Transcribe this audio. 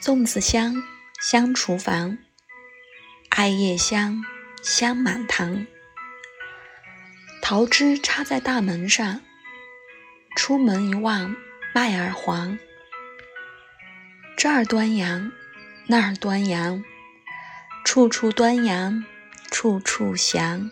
粽子香香厨房。艾叶香香满堂。桃枝插在大门上。出门一望麦儿黄。这儿端阳那儿端阳。处处端阳处处祥